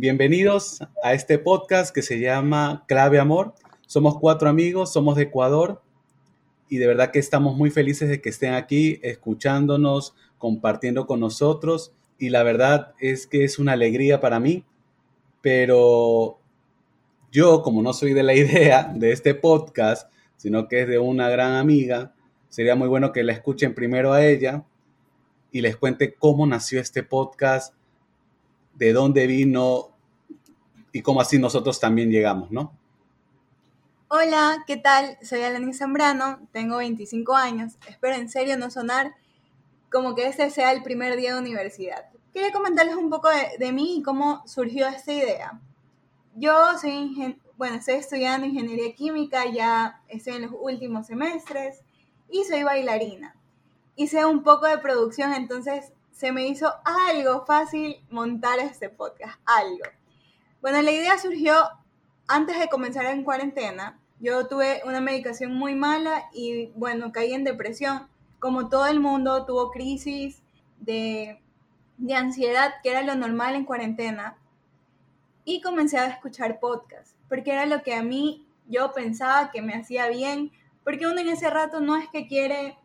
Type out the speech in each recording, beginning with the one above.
Bienvenidos a este podcast que se llama Clave Amor. Somos cuatro amigos, somos de Ecuador y de verdad que estamos muy felices de que estén aquí escuchándonos, compartiendo con nosotros y la verdad es que es una alegría para mí, pero yo como no soy de la idea de este podcast, sino que es de una gran amiga, sería muy bueno que la escuchen primero a ella y les cuente cómo nació este podcast, de dónde vino y cómo así nosotros también llegamos, ¿no? Hola, ¿qué tal? Soy Alani Zambrano, tengo 25 años. Espero en serio no sonar como que este sea el primer día de universidad. Quería comentarles un poco de, mí y cómo surgió esta idea. Yo soy, bueno, estoy estudiando ingeniería química, ya estoy en los últimos semestres y soy bailarina. Hice un poco de producción, entonces se me hizo algo fácil montar este podcast, algo. Bueno, la idea surgió antes de comenzar en cuarentena. Yo tuve una medicación muy mala y bueno, caí en depresión. Como todo el mundo, tuvo crisis de, de ansiedad, que era lo normal en cuarentena. Y comencé a escuchar podcasts, porque era lo que a mí yo pensaba que me hacía bien, porque uno en ese rato no es que quiere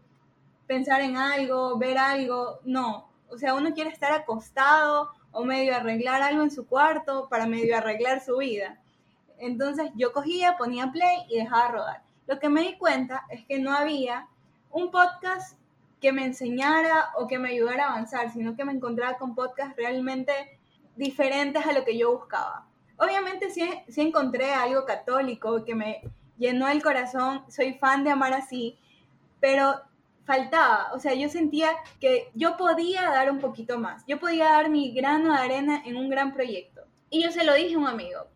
pensar en algo, ver algo, no, o sea, uno quiere estar acostado o medio arreglar algo en su cuarto para medio arreglar su vida. Entonces yo cogía, ponía play y dejaba rodar. Lo que me di cuenta es que no había un podcast que me enseñara o que me ayudara a avanzar, sino que me encontraba con podcasts realmente diferentes a lo que yo buscaba. Obviamente sí, sí encontré algo católico que me llenó el corazón, soy fan de Amar así, pero faltaba, o sea, yo sentía que yo podía dar un poquito más, yo podía dar mi grano de arena en un gran proyecto. Y yo se lo dije a un amigo,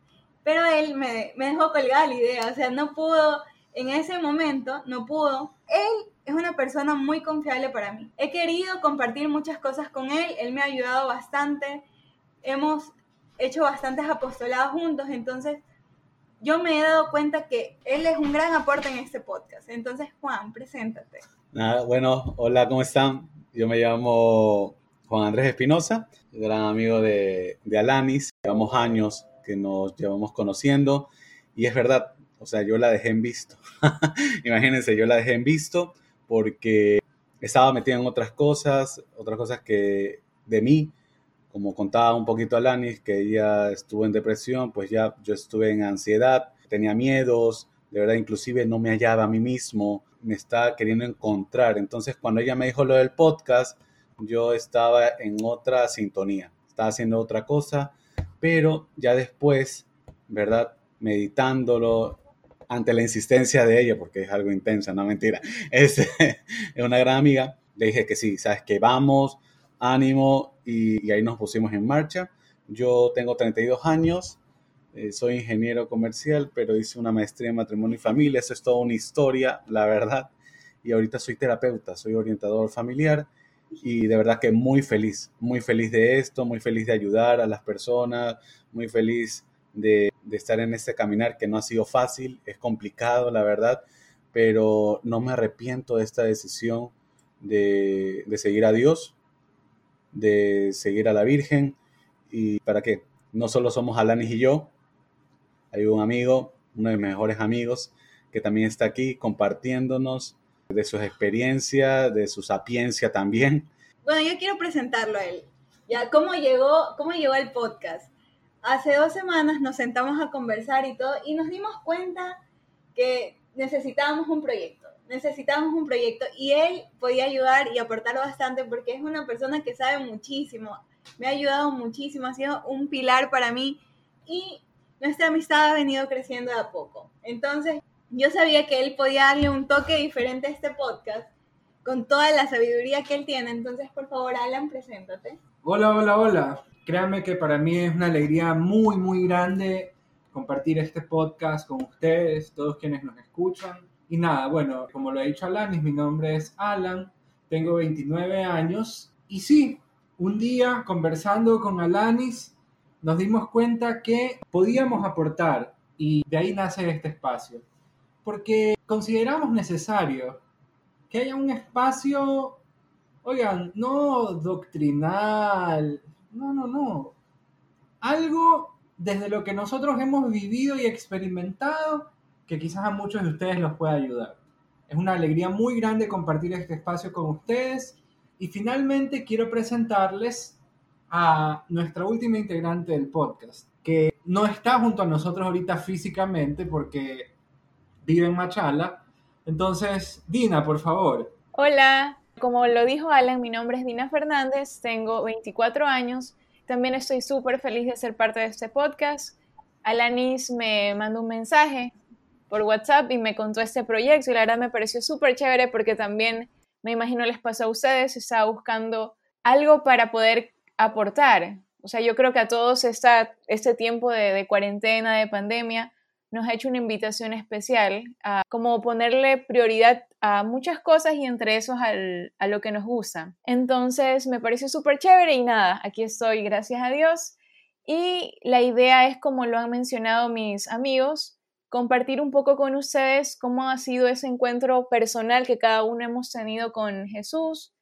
pero él me, dejó colgada la idea, o sea, no pudo, en ese momento, no pudo. Él es una persona muy confiable para mí. He querido compartir muchas cosas con él, él me ha ayudado bastante, hemos hecho bastantes apostolados juntos, entonces yo me he dado cuenta que él es un gran aporte en este podcast. Entonces, Juan, preséntate bueno, hola, ¿cómo están? Yo me llamo Juan Andrés Espinosa, gran amigo de, de Alanis. Llevamos años que nos llevamos conociendo y es verdad, o sea, yo la dejé en visto. Imagínense, yo la dejé en visto porque estaba metida en otras cosas, otras cosas que de mí, como contaba un poquito Alanis, que ella estuvo en depresión, pues ya yo estuve en ansiedad, tenía miedos, de verdad, inclusive no me hallaba a mí mismo, me estaba queriendo encontrar. Entonces, cuando ella me dijo lo del podcast, yo estaba en otra sintonía, estaba haciendo otra cosa, pero ya después, ¿verdad? Meditándolo ante la insistencia de ella, porque es algo intensa, no mentira, es, es una gran amiga, le dije que sí, sabes que vamos, ánimo, y, y ahí nos pusimos en marcha. Yo tengo 32 años, eh, soy ingeniero comercial, pero hice una maestría en matrimonio y familia. Eso es toda una historia, la verdad. Y ahorita soy terapeuta, soy orientador familiar y de verdad que muy feliz, muy feliz de esto, muy feliz de ayudar a las personas, muy feliz de, de estar en este caminar que no ha sido fácil, es complicado, la verdad, pero no me arrepiento de esta decisión de, de seguir a Dios, de seguir a la Virgen y para que no solo somos Alanis y yo, hay un amigo, uno de mis mejores amigos, que también está aquí compartiéndonos de sus experiencias, de su sapiencia también. Bueno, yo quiero presentarlo a él. Ya, ¿cómo llegó, cómo llegó el podcast? Hace dos semanas nos sentamos a conversar y todo, y nos dimos cuenta que necesitábamos un proyecto. Necesitábamos un proyecto y él podía ayudar y aportar bastante porque es una persona que sabe muchísimo. Me ha ayudado muchísimo, ha sido un pilar para mí. Y nuestra amistad ha venido creciendo de a poco. Entonces, yo sabía que él podía darle un toque diferente a este podcast con toda la sabiduría que él tiene. Entonces, por favor, Alan, preséntate. Hola, hola, hola. Créanme que para mí es una alegría muy, muy grande compartir este podcast con ustedes, todos quienes nos escuchan. Y nada, bueno, como lo ha dicho Alanis, mi nombre es Alan, tengo 29 años. Y sí, un día conversando con Alanis, nos dimos cuenta que podíamos aportar y de ahí nace este espacio. Porque consideramos necesario que haya un espacio, oigan, no doctrinal, no, no, no, algo desde lo que nosotros hemos vivido y experimentado que quizás a muchos de ustedes los pueda ayudar. Es una alegría muy grande compartir este espacio con ustedes y finalmente quiero presentarles a nuestra última integrante del podcast, que no está junto a nosotros ahorita físicamente porque vive en Machala. Entonces, Dina, por favor. Hola, como lo dijo Alan, mi nombre es Dina Fernández, tengo 24 años, también estoy súper feliz de ser parte de este podcast. Alanis me mandó un mensaje por WhatsApp y me contó este proyecto y la verdad me pareció súper chévere porque también me imagino les pasó a ustedes, estaba buscando algo para poder aportar. O sea, yo creo que a todos este tiempo de, cuarentena, de pandemia, nos ha hecho una invitación especial a como ponerle prioridad a muchas cosas y entre esos a lo que nos gusta. Entonces me pareció súper chévere y nada, aquí estoy, gracias a Dios. Y la idea es, como lo han mencionado mis amigos, compartir un poco con ustedes cómo ha sido ese encuentro personal que cada uno hemos tenido con Jesús,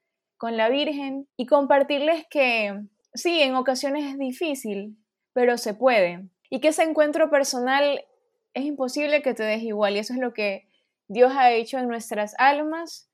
con la Virgen, y compartirles que sí, en ocasiones es difícil, pero se puede. Y que ese encuentro personal es imposible que te des igual y eso es lo que Dios ha hecho en nuestras almas.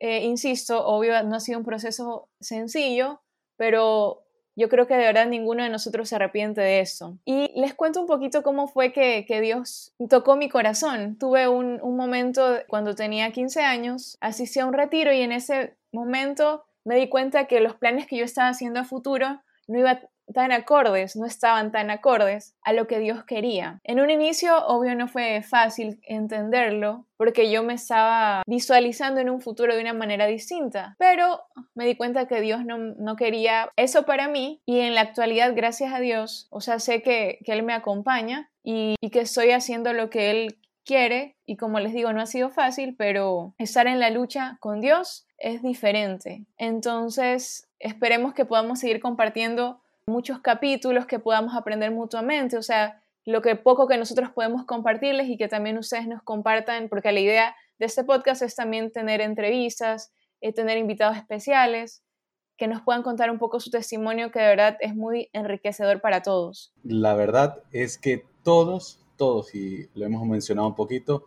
Eh, insisto, obvio, no ha sido un proceso sencillo, pero yo creo que de verdad ninguno de nosotros se arrepiente de eso. Y les cuento un poquito cómo fue que, Dios tocó mi corazón. Tuve un, un, momento cuando tenía 15 años, asistí a un retiro y en ese momento me di cuenta que los planes que yo estaba haciendo a futuro no iba tan acordes, no estaban tan acordes a lo que Dios quería. En un inicio, obvio, no fue fácil entenderlo porque yo me estaba visualizando en un futuro de una manera distinta, pero me di cuenta que Dios no, quería eso para mí y en la actualidad, gracias a Dios, o sea, sé que, Él me acompaña y que estoy haciendo lo que Él quiere y como les digo, no ha sido fácil, pero estar en la lucha con Dios es diferente. Entonces, esperemos que podamos seguir compartiendo muchos capítulos que podamos aprender mutuamente, o sea, lo que poco que nosotros podemos compartirles y que también ustedes nos compartan, porque la idea de este podcast es también tener entrevistas, eh, tener invitados especiales que nos puedan contar un poco su testimonio, que de verdad es muy enriquecedor para todos. La verdad es que todos, todos, y lo hemos mencionado un poquito,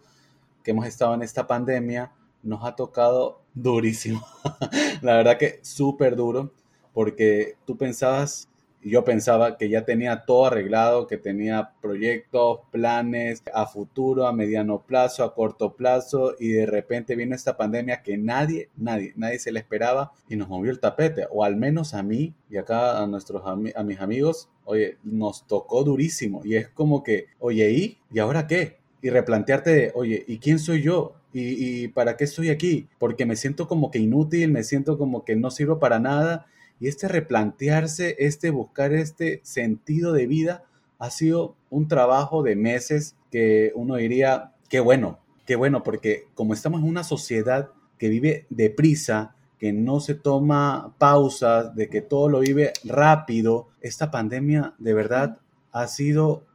que hemos estado en esta pandemia, nos ha tocado durísimo. la verdad que súper duro, porque tú pensabas yo pensaba que ya tenía todo arreglado, que tenía proyectos, planes a futuro, a mediano plazo, a corto plazo, y de repente vino esta pandemia que nadie, nadie, nadie se le esperaba y nos movió el tapete, o al menos a mí y acá a, nuestros, a mis amigos, oye, nos tocó durísimo y es como que, oye, ¿y? ¿Y ahora qué? Y replantearte de, oye, ¿y quién soy yo? ¿Y, ¿Y para qué estoy aquí? Porque me siento como que inútil, me siento como que no sirvo para nada y este replantearse, este buscar este sentido de vida, ha sido un trabajo de meses que uno diría, qué bueno, qué bueno, porque como estamos en una sociedad que vive deprisa, que no se toma pausas, de que todo lo vive rápido, esta pandemia de verdad ha sido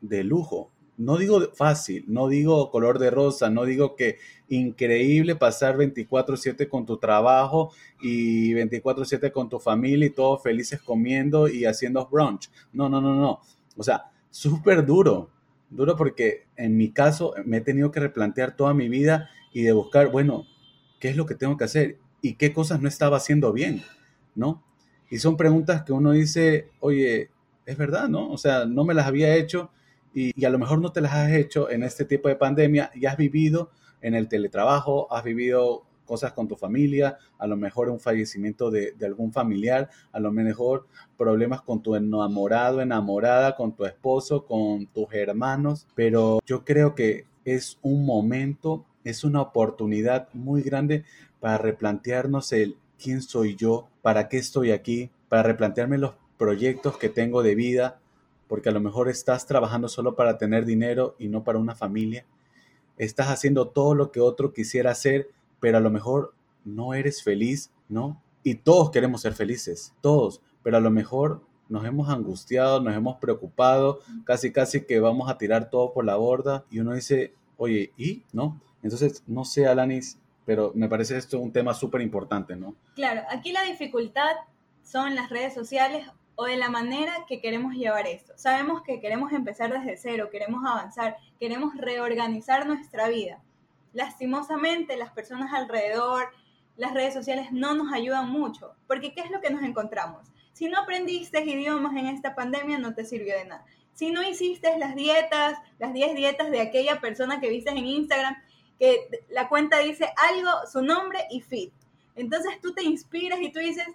de lujo no digo fácil, no digo color de rosa, no digo que increíble pasar 24/7 con tu trabajo y 24/7 con tu familia y todos felices comiendo y haciendo brunch. No, no, no, no. O sea, súper duro. Duro porque en mi caso me he tenido que replantear toda mi vida y de buscar, bueno, ¿qué es lo que tengo que hacer? ¿Y qué cosas no estaba haciendo bien? ¿No? Y son preguntas que uno dice, oye, es verdad, ¿no? O sea, no me las había hecho y, a lo mejor no te las has hecho en este tipo de pandemia y has vivido en el teletrabajo, has vivido cosas con tu familia, a lo mejor un fallecimiento de, de, algún familiar, a lo mejor problemas con tu enamorado, enamorada, con tu esposo, con tus hermanos, pero yo creo que es un momento, es una oportunidad muy grande para replantearnos el quién soy yo, para qué estoy aquí, para replantearme los proyectos que tengo de vida, porque a lo mejor estás trabajando solo para tener dinero y no para una familia. Estás haciendo todo lo que otro quisiera hacer, pero a lo mejor no eres feliz, ¿no? Y todos queremos ser felices, todos, pero a lo mejor nos hemos angustiado, nos hemos preocupado, casi casi que vamos a tirar todo por la borda y uno dice, oye, ¿y? ¿No? Entonces, no sé, Alanis, pero me parece esto un tema súper importante, ¿no? Claro, aquí la dificultad son las redes sociales o de la manera que queremos llevar esto. Sabemos que queremos empezar desde cero, queremos avanzar, queremos reorganizar nuestra vida. Lastimosamente, las personas alrededor, las redes sociales no nos ayudan mucho, porque ¿qué es lo que nos encontramos? Si no aprendiste idiomas en esta pandemia, no te sirvió de nada. Si no hiciste las dietas, las 10 dietas de aquella persona que viste en Instagram, que la cuenta dice algo, su nombre y fit. Entonces tú te inspiras y tú dices,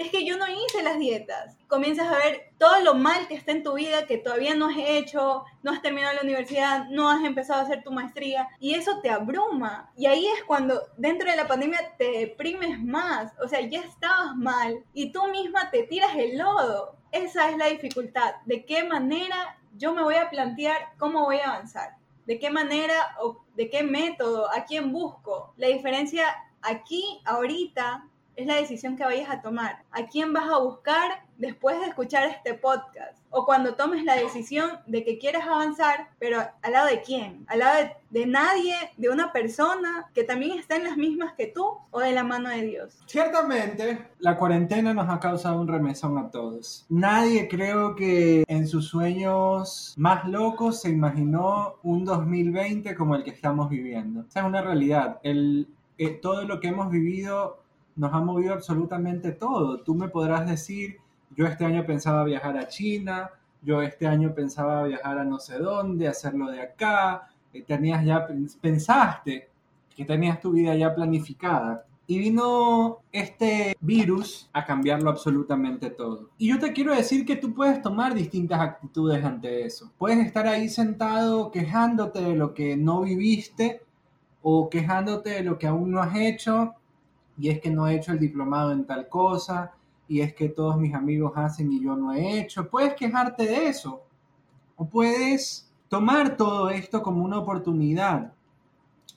es que yo no hice las dietas. Comienzas a ver todo lo mal que está en tu vida, que todavía no has hecho, no has terminado la universidad, no has empezado a hacer tu maestría, y eso te abruma. Y ahí es cuando dentro de la pandemia te deprimes más, o sea, ya estabas mal y tú misma te tiras el lodo. Esa es la dificultad, de qué manera yo me voy a plantear cómo voy a avanzar, de qué manera o de qué método, a quién busco. La diferencia aquí, ahorita, es la decisión que vayas a tomar. ¿A quién vas a buscar después de escuchar este podcast? O cuando tomes la decisión de que quieres avanzar, pero ¿al lado de quién? ¿Al lado de, nadie, de una persona que también está en las mismas que tú o de la mano de Dios? Ciertamente, la cuarentena nos ha causado un remesón a todos. Nadie creo que en sus sueños más locos se imaginó un 2020 como el que estamos viviendo. Esa es una realidad. El, eh, todo lo que hemos vivido nos ha movido absolutamente todo. Tú me podrás decir, yo este año pensaba viajar a China, yo este año pensaba viajar a no sé dónde, hacerlo de acá, eh, tenías ya, pensaste que tenías tu vida ya planificada. Y vino este virus a cambiarlo absolutamente todo. Y yo te quiero decir que tú puedes tomar distintas actitudes ante eso. Puedes estar ahí sentado quejándote de lo que no viviste o quejándote de lo que aún no has hecho y es que no he hecho el diplomado en tal cosa, y es que todos mis amigos hacen y yo no he hecho. Puedes quejarte de eso, o puedes tomar todo esto como una oportunidad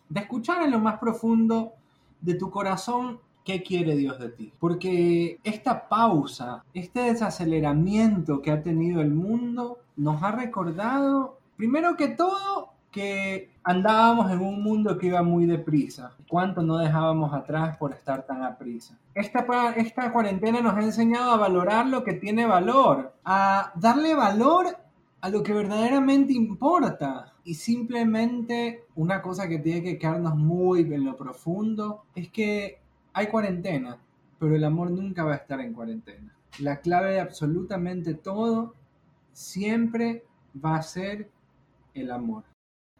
de escuchar en lo más profundo de tu corazón qué quiere Dios de ti. Porque esta pausa, este desaceleramiento que ha tenido el mundo, nos ha recordado, primero que todo, que andábamos en un mundo que iba muy deprisa. ¿Cuánto no dejábamos atrás por estar tan aprisa? Esta, esta cuarentena nos ha enseñado a valorar lo que tiene valor, a darle valor a lo que verdaderamente importa. Y simplemente una cosa que tiene que quedarnos muy en lo profundo es que hay cuarentena, pero el amor nunca va a estar en cuarentena. La clave de absolutamente todo siempre va a ser el amor.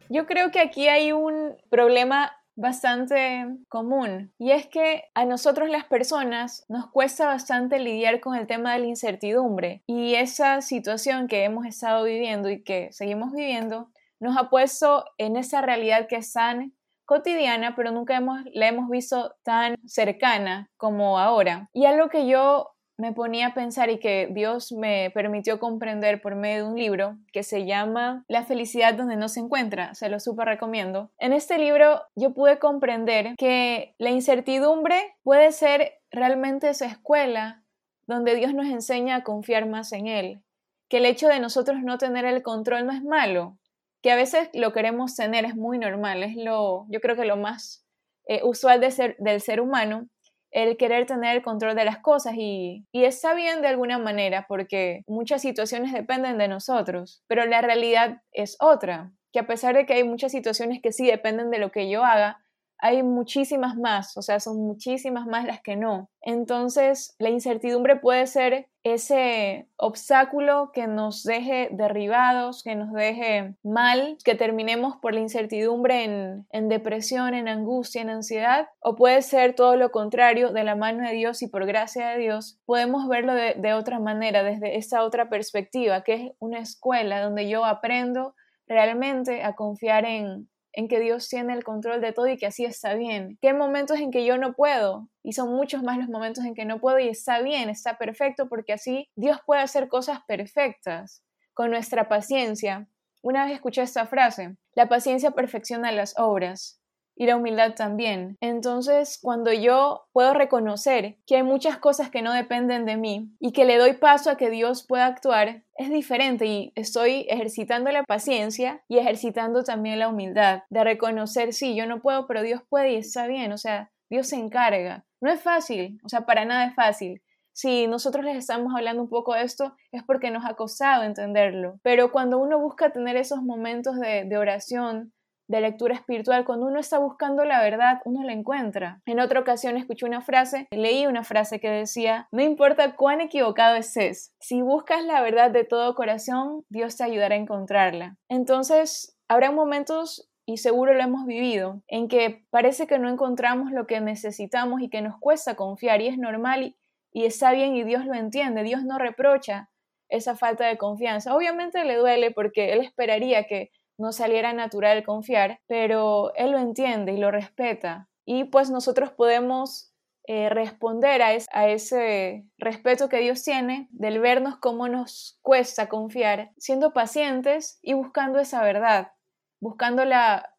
Yo creo que aquí hay un problema bastante común y es que a nosotros las personas nos cuesta bastante lidiar con el tema de la incertidumbre y esa situación que hemos estado viviendo y que seguimos viviendo nos ha puesto en esa realidad que es tan cotidiana pero nunca hemos, la hemos visto tan cercana como ahora. Y algo que yo me ponía a pensar y que Dios me permitió comprender por medio de un libro que se llama La felicidad donde no se encuentra, se lo súper recomiendo. En este libro yo pude comprender que la incertidumbre puede ser realmente esa escuela donde Dios nos enseña a confiar más en Él, que el hecho de nosotros no tener el control no es malo, que a veces lo queremos tener es muy normal, es lo, yo creo que lo más eh, usual de ser, del ser humano, el querer tener el control de las cosas y, y, está bien de alguna manera porque muchas situaciones dependen de nosotros, pero la realidad es otra, que a pesar de que hay muchas situaciones que sí dependen de lo que yo haga, hay muchísimas más, o sea, son muchísimas más las que no. Entonces, la incertidumbre puede ser ese obstáculo que nos deje derribados, que nos deje mal, que terminemos por la incertidumbre en, depresión, en angustia, en ansiedad, o puede ser todo lo contrario, de la mano de Dios y por gracia de Dios, podemos verlo de, de otra manera, desde esa otra perspectiva, que es una escuela donde yo aprendo realmente a confiar en, en que Dios tiene el control de todo y que así está bien. Que hay momentos en que yo no puedo y son muchos más los momentos en que no puedo y está bien, está perfecto porque así Dios puede hacer cosas perfectas con nuestra paciencia. Una vez escuché esta frase, la paciencia perfecciona las obras y la humildad también. Entonces, cuando yo puedo reconocer que hay muchas cosas que no dependen de mí y que le doy paso a que Dios pueda actuar, es diferente y estoy ejercitando la paciencia y ejercitando también la humildad de reconocer, sí, yo no puedo, pero Dios puede y está bien, o sea, Dios se encarga. No es fácil, o sea, para nada es fácil, si nosotros les estamos hablando un poco de esto, es porque nos ha costado entenderlo. Pero cuando uno busca tener esos momentos de, de oración, de lectura espiritual, cuando uno está buscando la verdad, uno la encuentra. En otra ocasión escuché una frase, leí una frase que decía, no importa cuán equivocado estés, si buscas la verdad de todo corazón, Dios te ayudará a encontrarla. Entonces, habrá momentos y seguro lo hemos vivido, en que parece que no encontramos lo que necesitamos y que nos cuesta confiar y es normal y, y está bien y Dios lo entiende, Dios no reprocha esa falta de confianza. Obviamente le duele porque Él esperaría que no saliera natural confiar, pero Él lo entiende y lo respeta. Y pues nosotros podemos eh, responder a, a, ese respeto que Dios tiene, del vernos cómo nos cuesta confiar, siendo pacientes y buscando esa verdad, buscándola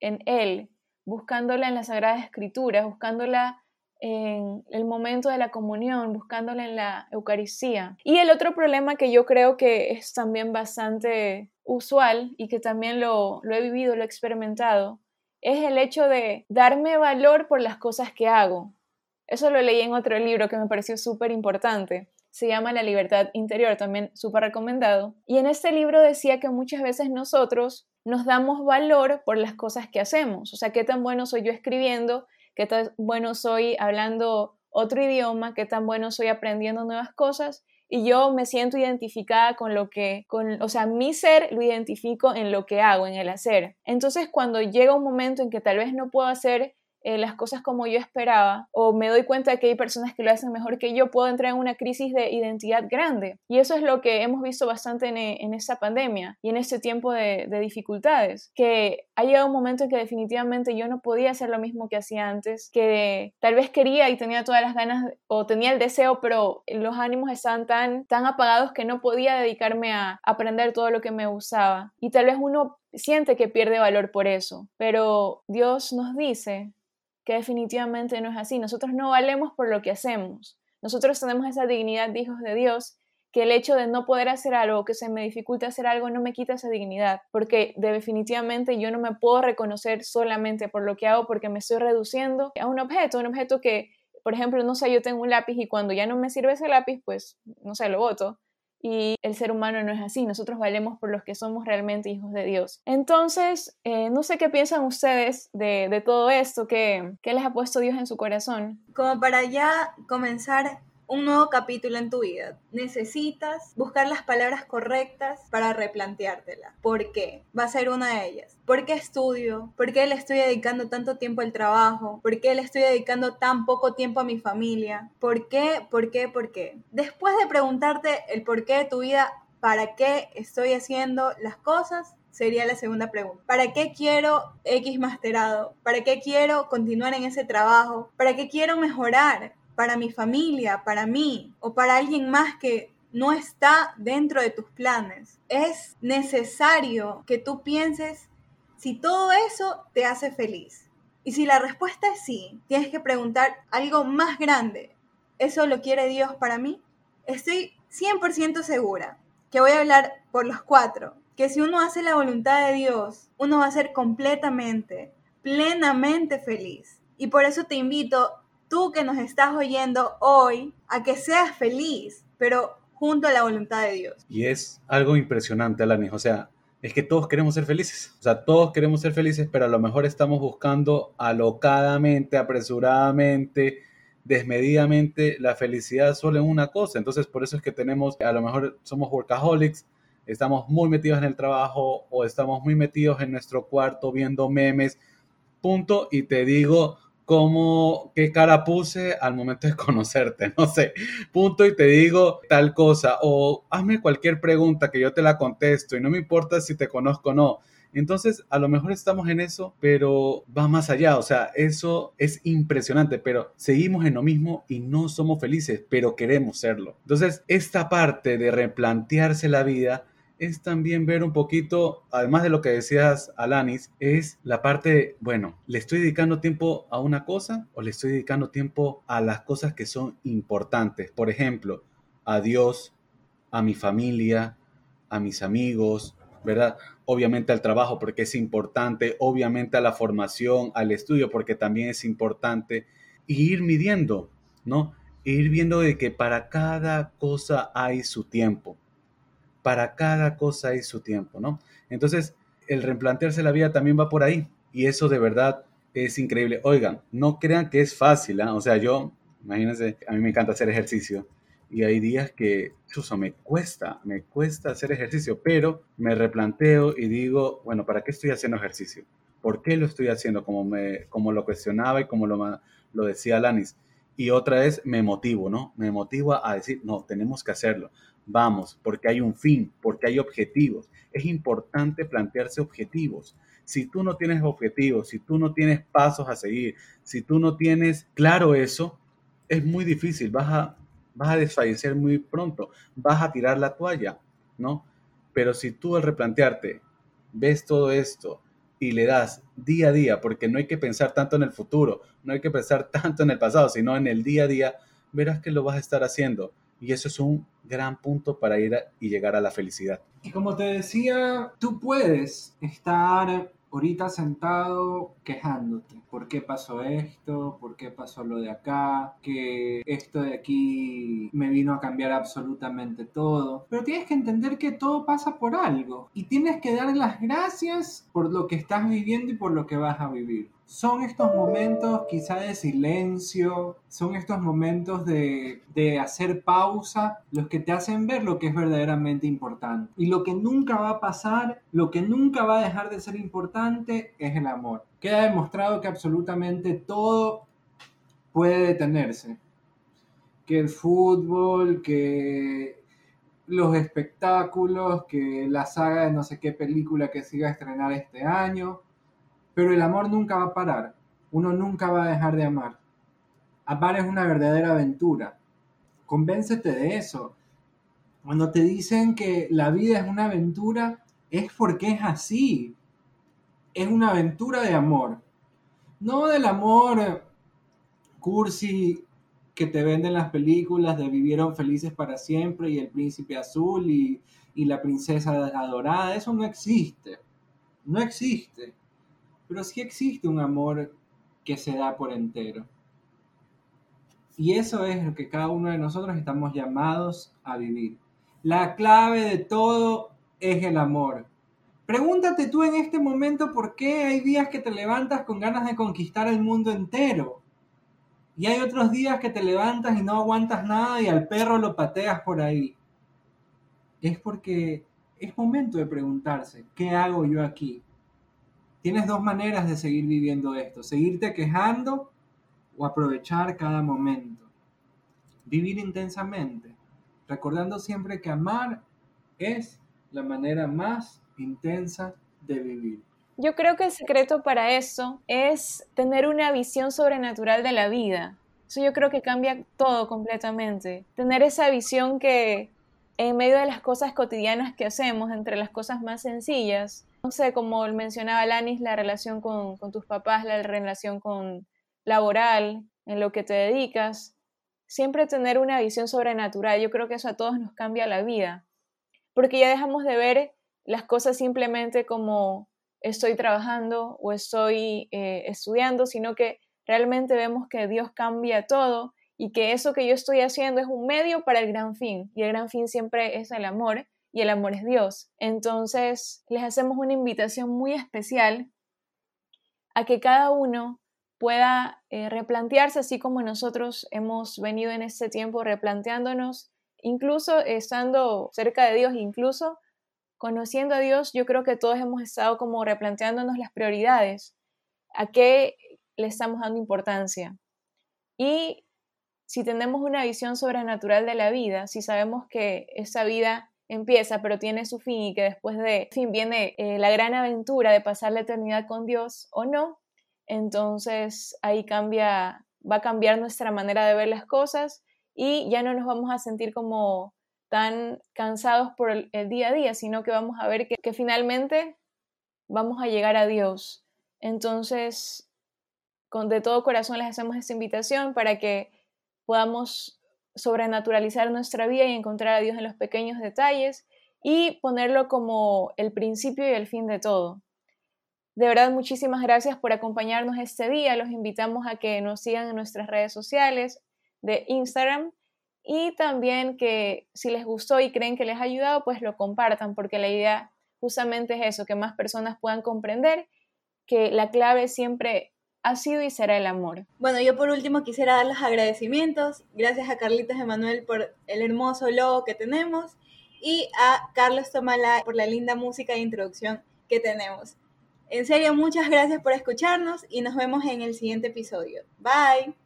en Él, buscándola en la Sagrada Escritura, buscándola en el momento de la comunión, buscándola en la Eucaristía. Y el otro problema que yo creo que es también bastante usual y que también lo, lo he vivido, lo he experimentado, es el hecho de darme valor por las cosas que hago. Eso lo leí en otro libro que me pareció súper importante. Se llama La libertad interior, también súper recomendado. Y en este libro decía que muchas veces nosotros nos damos valor por las cosas que hacemos. O sea, qué tan bueno soy yo escribiendo, qué tan bueno soy hablando otro idioma, qué tan bueno soy aprendiendo nuevas cosas y yo me siento identificada con lo que, con, o sea, mi ser lo identifico en lo que hago, en el hacer. Entonces, cuando llega un momento en que tal vez no puedo hacer eh, las cosas como yo esperaba o me doy cuenta de que hay personas que lo hacen mejor que yo, puedo entrar en una crisis de identidad grande. Y eso es lo que hemos visto bastante en, eh, en esta pandemia y en este tiempo de, de, dificultades, que ha llegado un momento en que definitivamente yo no podía hacer lo mismo que hacía antes, que tal vez quería y tenía todas las ganas o tenía el deseo, pero los ánimos estaban tan, tan apagados que no podía dedicarme a aprender todo lo que me usaba. Y tal vez uno siente que pierde valor por eso, pero Dios nos dice que definitivamente no es así. Nosotros no valemos por lo que hacemos. Nosotros tenemos esa dignidad de hijos de Dios que el hecho de no poder hacer algo, que se me dificulte hacer algo, no me quita esa dignidad, porque definitivamente yo no me puedo reconocer solamente por lo que hago, porque me estoy reduciendo a un objeto, un objeto que, por ejemplo, no sé, yo tengo un lápiz y cuando ya no me sirve ese lápiz, pues, no sé, lo boto y el ser humano no es así, nosotros valemos por los que somos realmente hijos de Dios. Entonces, eh, no sé qué piensan ustedes de, de todo esto, ¿qué, ¿qué les ha puesto Dios en su corazón? Como para ya comenzar un nuevo capítulo en tu vida. Necesitas buscar las palabras correctas para replanteártela. ¿Por qué? Va a ser una de ellas. ¿Por qué estudio? ¿Por qué le estoy dedicando tanto tiempo al trabajo? ¿Por qué le estoy dedicando tan poco tiempo a mi familia? ¿Por qué? ¿Por qué? ¿Por qué? Después de preguntarte el por qué de tu vida, ¿para qué estoy haciendo las cosas? Sería la segunda pregunta. ¿Para qué quiero X masterado? ¿Para qué quiero continuar en ese trabajo? ¿Para qué quiero mejorar? Para mi familia, para mí o para alguien más que no está dentro de tus planes. Es necesario que tú pienses si todo eso te hace feliz. Y si la respuesta es sí, tienes que preguntar algo más grande. ¿Eso lo quiere Dios para mí? Estoy 100% segura que voy a hablar por los cuatro, que si uno hace la voluntad de Dios, uno va a ser completamente, plenamente feliz. Y por eso te invito tú que nos estás oyendo hoy a que seas feliz, pero junto a la voluntad de Dios. Y es algo impresionante, Alanis. O sea, es que todos queremos ser felices. O sea, todos queremos ser felices, pero a lo mejor estamos buscando alocadamente, apresuradamente, desmedidamente la felicidad solo en una cosa. Entonces, por eso es que tenemos, a lo mejor somos workaholics, estamos muy metidos en el trabajo o estamos muy metidos en nuestro cuarto viendo memes. Punto. Y te digo, cómo, qué cara puse al momento de conocerte, no sé, punto y te digo tal cosa, o hazme cualquier pregunta que yo te la contesto y no me importa si te conozco o no. Entonces, a lo mejor estamos en eso, pero va más allá, o sea, eso es impresionante, pero seguimos en lo mismo y no somos felices, pero queremos serlo. Entonces, esta parte de replantearse la vida es también ver un poquito, además de lo que decías, Alanis, es la parte bueno, ¿le estoy dedicando tiempo a una cosa o le estoy dedicando tiempo a las cosas que son importantes? Por ejemplo, a Dios, a mi familia, a mis amigos, ¿verdad? Obviamente al trabajo porque es importante, obviamente a la formación, al estudio porque también es importante, y ir midiendo, ¿no? ir viendo de que para cada cosa hay su tiempo. Para cada cosa hay su tiempo, ¿no? Entonces, el replantearse la vida también va por ahí. Y eso de verdad es increíble. Oigan, no crean que es fácil, ¿ah? O sea, yo, imagínense, a mí me encanta hacer ejercicio. Y hay días que, chuso, me cuesta, me cuesta hacer ejercicio, pero me replanteo y digo, bueno, ¿para qué estoy haciendo ejercicio? ¿Por qué lo estoy haciendo? Como, me, como lo cuestionaba y como lo, lo decía Lanis. Y otra vez me motivo, ¿no? Me motivo a decir, no, tenemos que hacerlo. Vamos, porque hay un fin, porque hay objetivos. Es importante plantearse objetivos. Si tú no tienes objetivos, si tú no tienes pasos a seguir, si tú no tienes claro eso, es muy difícil. Vas a, vas a desfallecer muy pronto. Vas a tirar la toalla, ¿no? Pero si tú al replantearte ves todo esto, y le das día a día, porque no hay que pensar tanto en el futuro, no hay que pensar tanto en el pasado, sino en el día a día, verás que lo vas a estar haciendo. Y eso es un gran punto para ir y llegar a la felicidad. Y como te decía, tú puedes estar ahorita sentado quejándote. ¿Por qué pasó esto? ¿Por qué pasó lo de acá? Que esto de aquí me vino a cambiar absolutamente todo. Pero tienes que entender que todo pasa por algo. Y tienes que dar las gracias por lo que estás viviendo y por lo que vas a vivir son estos momentos quizá de silencio, son estos momentos de, hacer pausa los que te hacen ver lo que es verdaderamente importante. Y lo que nunca va a pasar, lo que nunca va a dejar de ser importante es el amor. Queda demostrado que absolutamente todo puede detenerse. Que el fútbol, que los espectáculos, que la saga de no sé qué película que siga a estrenar este año, pero el amor nunca va a parar. Uno nunca va a dejar de amar. Amar es una verdadera aventura. Convéncete de eso. Cuando te dicen que la vida es una aventura, es porque es así. Es una aventura de amor. No del amor cursi que te venden las películas de vivieron felices para siempre y el príncipe azul y, y la princesa adorada. Eso no existe. No existe pero sí existe un amor que se da por entero. Y eso es lo que cada uno de nosotros estamos llamados a vivir. La clave de todo es el amor. Pregúntate tú en este momento por qué hay días que te levantas con ganas de conquistar el mundo entero. Y hay otros días que te levantas y no aguantas nada y al perro lo pateas por ahí. Es porque es momento de preguntarse, ¿qué hago yo aquí? Tienes dos maneras de seguir viviendo esto, seguirte quejando o aprovechar cada momento. Vivir intensamente, recordando siempre que amar es la manera más intensa de vivir. Yo creo que el secreto para eso es tener una visión sobrenatural de la vida. Eso yo creo que cambia todo completamente. Tener esa visión que en medio de las cosas cotidianas que hacemos, entre las cosas más sencillas, no sé, como mencionaba Lanis, la relación con, tus papás, la relación con laboral, en lo que te dedicas, siempre tener una visión sobrenatural. Yo creo que eso a todos nos cambia la vida, porque ya dejamos de ver las cosas simplemente como estoy trabajando o estoy eh, estudiando, sino que realmente vemos que Dios cambia todo y que eso que yo estoy haciendo es un medio para el gran fin, y el gran fin siempre es el amor, y el amor es Dios. Entonces, les hacemos una invitación muy especial a que cada uno pueda eh, replantearse, así como nosotros hemos venido en este tiempo replanteándonos, incluso estando cerca de Dios, incluso conociendo a Dios, yo creo que todos hemos estado como replanteándonos las prioridades, a qué le estamos dando importancia. Y si tenemos una visión sobrenatural de la vida, si sabemos que esa vida empieza, pero tiene su fin y que después de fin viene eh, la gran aventura de pasar la eternidad con Dios o no, entonces ahí cambia, va a cambiar nuestra manera de ver las cosas y ya no nos vamos a sentir como tan cansados por el, día a día, sino que vamos a ver que, finalmente vamos a llegar a Dios. Entonces, con, de todo corazón les hacemos esta invitación para que podamos sobrenaturalizar nuestra vida y encontrar a Dios en los pequeños detalles y ponerlo como el principio y el fin de todo. De verdad, muchísimas gracias por acompañarnos este día. Los invitamos a que nos sigan en nuestras redes sociales. de Instagram. Y también que si les gustó y creen que les ha ayudado, pues lo compartan, porque la idea justamente es eso, que más personas puedan comprender que la clave siempre ha sido y será el amor. Bueno, yo por último quisiera dar los agradecimientos. Gracias a Carlitos Emanuel por el hermoso logo que tenemos y a Carlos Tomala por la linda música de introducción que tenemos. En serio, muchas gracias por escucharnos y nos vemos en el siguiente episodio. Bye.